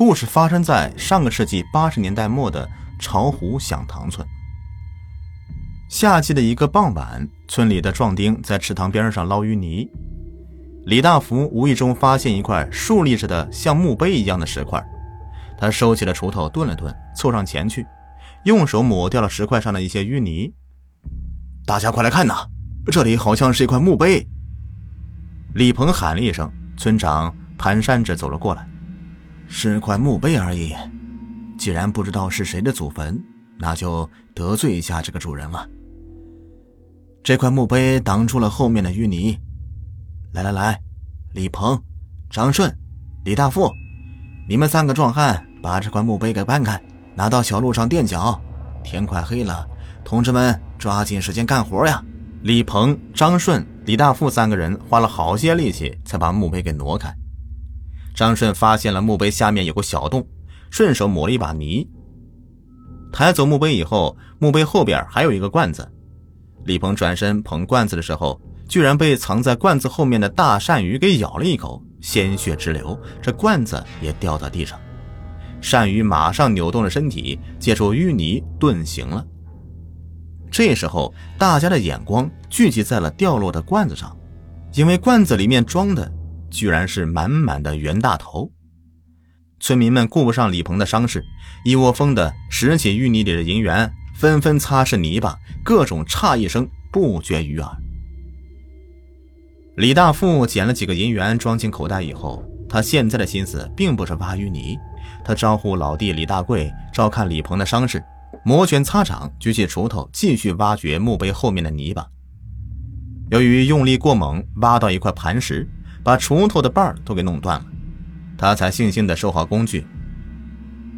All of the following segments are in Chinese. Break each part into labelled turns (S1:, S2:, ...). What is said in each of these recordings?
S1: 故事发生在上个世纪八十年代末的巢湖响塘村。夏季的一个傍晚，村里的壮丁在池塘边上捞淤泥。李大福无意中发现一块竖立着的像墓碑一样的石块，他收起了锄头，顿了顿，凑上前去，用手抹掉了石块上的一些淤泥。大家快来看呐，这里好像是一块墓碑。李鹏喊了一声，村长蹒跚着走了过来。是块墓碑而已，既然不知道是谁的祖坟，那就得罪一下这个主人了。这块墓碑挡住了后面的淤泥。来来来，李鹏、张顺、李大富，你们三个壮汉把这块墓碑给搬开，拿到小路上垫脚。天快黑了，同志们抓紧时间干活呀！李鹏、张顺、李大富三个人花了好些力气才把墓碑给挪开。张顺发现了墓碑下面有个小洞，顺手抹了一把泥。抬走墓碑以后，墓碑后边还有一个罐子。李鹏转身捧罐子的时候，居然被藏在罐子后面的大鳝鱼给咬了一口，鲜血直流，这罐子也掉到地上。鳝鱼马上扭动了身体，借助淤泥遁形了。这时候，大家的眼光聚集在了掉落的罐子上，因为罐子里面装的。居然是满满的袁大头！村民们顾不上李鹏的伤势，一窝蜂的拾起淤泥里的银元，纷纷擦拭泥巴，各种诧异声不绝于耳。李大富捡了几个银元装进口袋以后，他现在的心思并不是挖淤泥，他招呼老弟李大贵照看李鹏的伤势，摩拳擦掌，举起锄头继续挖掘墓碑后面的泥巴。由于用力过猛，挖到一块磐石。把锄头的把儿都给弄断了，他才悻悻地收好工具。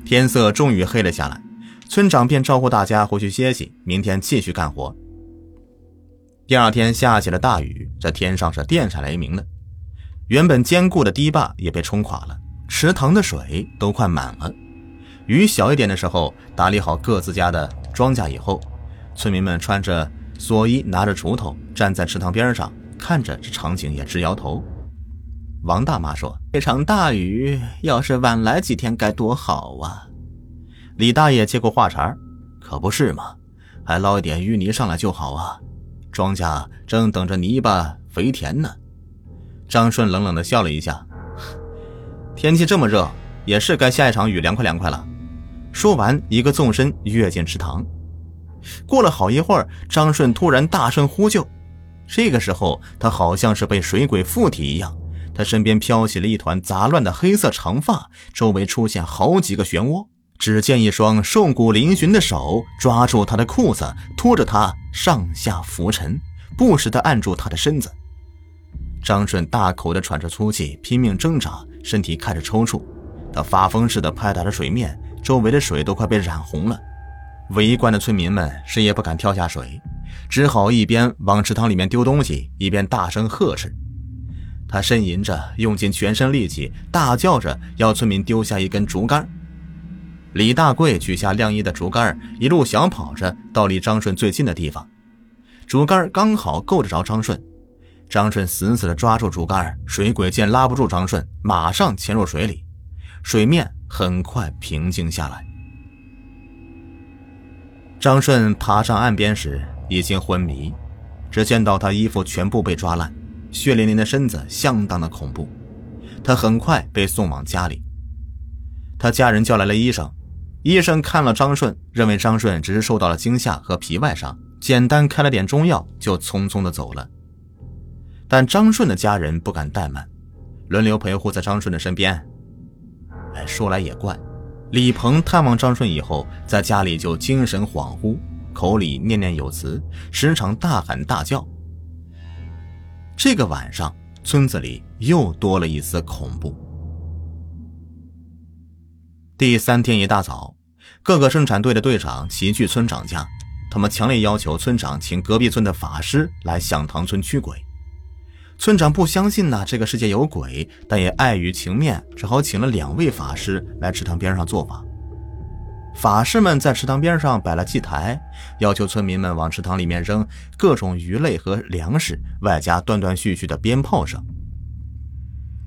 S1: 天色终于黑了下来，村长便招呼大家回去歇息，明天继续干活。第二天下起了大雨，这天上是电闪雷鸣的，原本坚固的堤坝也被冲垮了，池塘的水都快满了。雨小一点的时候，打理好各自家的庄稼以后，村民们穿着蓑衣，拿着锄头，站在池塘边上，看着这场景也直摇头。王大妈说：“这场大雨要是晚来几天该多好啊！”李大爷接过话茬：“可不是嘛，还捞一点淤泥上来就好啊！庄稼正等着泥巴肥田呢。”张顺冷冷地笑了一下：“天气这么热，也是该下一场雨凉快凉快了。”说完，一个纵身跃进池塘。过了好一会儿，张顺突然大声呼救。这个时候，他好像是被水鬼附体一样。他身边飘起了一团杂乱的黑色长发，周围出现好几个漩涡。只见一双瘦骨嶙峋的手抓住他的裤子，拖着他上下浮沉，不时地按住他的身子。张顺大口地喘着粗气，拼命挣扎，身体开始抽搐。他发疯似的拍打着水面，周围的水都快被染红了。围观的村民们谁也不敢跳下水，只好一边往池塘里面丢东西，一边大声呵斥。他呻吟着，用尽全身力气，大叫着要村民丢下一根竹竿。李大贵取下晾衣的竹竿，一路小跑着到离张顺最近的地方。竹竿刚好够得着张顺，张顺死死地抓住竹竿。水鬼见拉不住张顺，马上潜入水里，水面很快平静下来。张顺爬上岸边时已经昏迷，只见到他衣服全部被抓烂。血淋淋的身子相当的恐怖，他很快被送往家里。他家人叫来了医生，医生看了张顺，认为张顺只是受到了惊吓和皮外伤，简单开了点中药，就匆匆的走了。但张顺的家人不敢怠慢，轮流陪护在张顺的身边。哎，说来也怪，李鹏探望张顺以后，在家里就精神恍惚，口里念念有词，时常大喊大叫。这个晚上，村子里又多了一丝恐怖。第三天一大早，各个生产队的队长齐聚村长家，他们强烈要求村长请隔壁村的法师来响塘村驱鬼。村长不相信呢，这个世界有鬼，但也碍于情面，只好请了两位法师来池塘边上做法。法师们在池塘边上摆了祭台，要求村民们往池塘里面扔各种鱼类和粮食，外加断断续续的鞭炮声。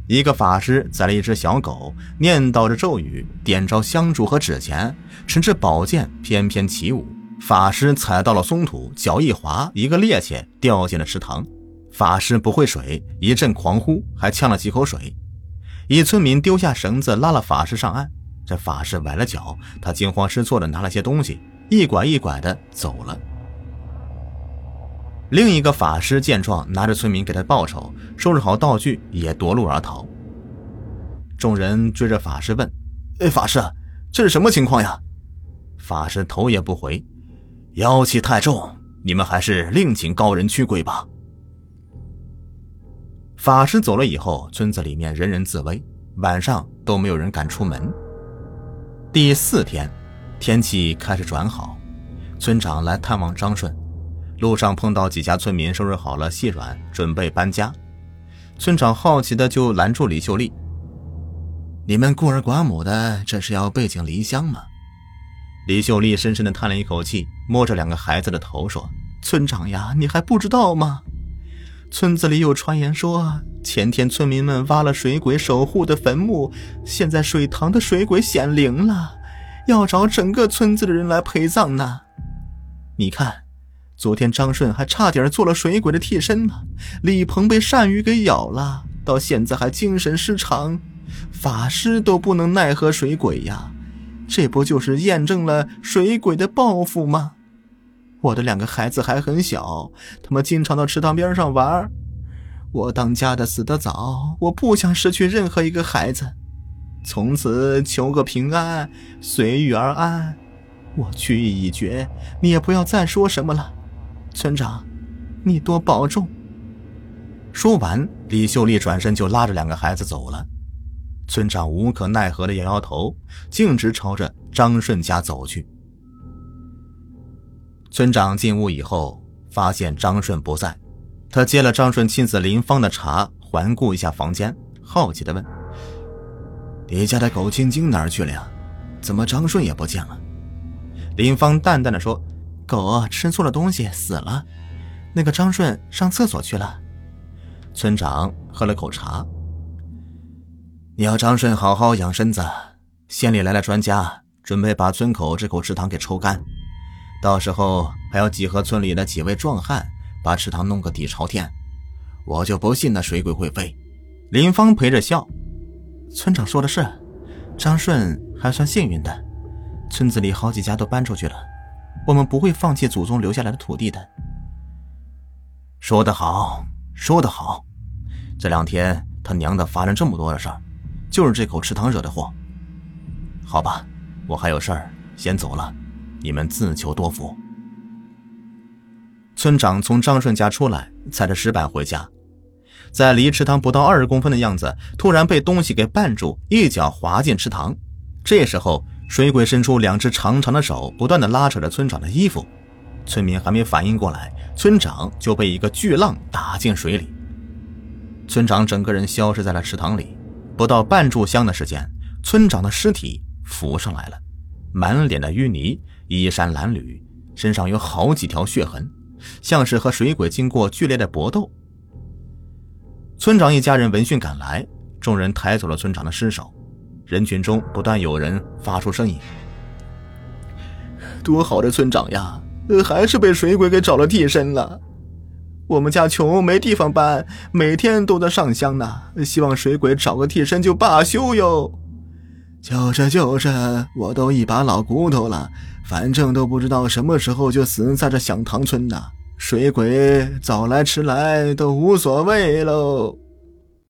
S1: 一个法师宰了一只小狗，念叨着咒语，点着香烛和纸钱，持着宝剑翩翩起舞。法师踩到了松土，脚一滑，一个趔趄掉进了池塘。法师不会水，一阵狂呼，还呛了几口水。一村民丢下绳子拉了法师上岸，这法师崴了脚，他惊慌失措的拿了些东西，一拐一拐的走了。另一个法师见状，拿着村民给他报仇，收拾好道具也夺路而逃。众人追着法师问：“哎，法师，这是什么情况呀？”法师头也不回：“妖气太重，你们还是另请高人驱鬼吧。”法师走了以后，村子里面人人自危，晚上都没有人敢出门。第四天，天气开始转好，村长来探望张顺。路上碰到几家村民收拾好了细软，准备搬家。村长好奇的就拦住李秀丽：“你们孤儿寡母的，这是要背井离乡吗？”李秀丽深深的叹了一口气，摸着两个孩子的头说：“村长呀，你还不知道吗？村子里有传言说，前天村民们挖了水鬼守护的坟墓，现在水塘的水鬼显灵了，要找整个村子的人来陪葬呢。你看。”昨天张顺还差点做了水鬼的替身呢，李鹏被鳝鱼给咬了，到现在还精神失常，法师都不能奈何水鬼呀，这不就是验证了水鬼的报复吗？我的两个孩子还很小，他们经常到池塘边上玩，我当家的死得早，我不想失去任何一个孩子，从此求个平安，随遇而安。我去意已决，你也不要再说什么了。村长，你多保重。说完，李秀丽转身就拉着两个孩子走了。村长无可奈何的摇摇头，径直朝着张顺家走去。村长进屋以后，发现张顺不在，他接了张顺妻子林芳的茶，环顾一下房间，好奇的问：“你家的狗晶晶哪儿去了呀？怎么张顺也不见了？”林芳淡淡的说。狗吃错了东西死了，那个张顺上厕所去了。村长喝了口茶。你要张顺好好养身子。县里来了专家，准备把村口这口池塘给抽干，到时候还要集合村里的几位壮汉，把池塘弄个底朝天。我就不信那水鬼会飞。林芳陪着笑。村长说的是，张顺还算幸运的，村子里好几家都搬出去了。我们不会放弃祖宗留下来的土地的。说得好，说得好。这两天他娘的发生这么多的事儿，就是这口池塘惹的祸。好吧，我还有事儿，先走了。你们自求多福。村长从张顺家出来，踩着石板回家，在离池塘不到二十公分的样子，突然被东西给绊住，一脚滑进池塘。这时候。水鬼伸出两只长长的手，不断的拉扯着村长的衣服。村民还没反应过来，村长就被一个巨浪打进水里。村长整个人消失在了池塘里。不到半炷香的时间，村长的尸体浮上来了，满脸的淤泥，衣衫褴褛，身上有好几条血痕，像是和水鬼经过剧烈的搏斗。村长一家人闻讯赶来，众人抬走了村长的尸首。人群中不断有人发出声音：“多好的村长呀，还是被水鬼给找了替身了。我们家穷没地方搬，每天都在上香呢。希望水鬼找个替身就罢休哟。”“就是就是，我都一把老骨头了，反正都不知道什么时候就死在这响堂村呢。水鬼早来迟来都无所谓喽。”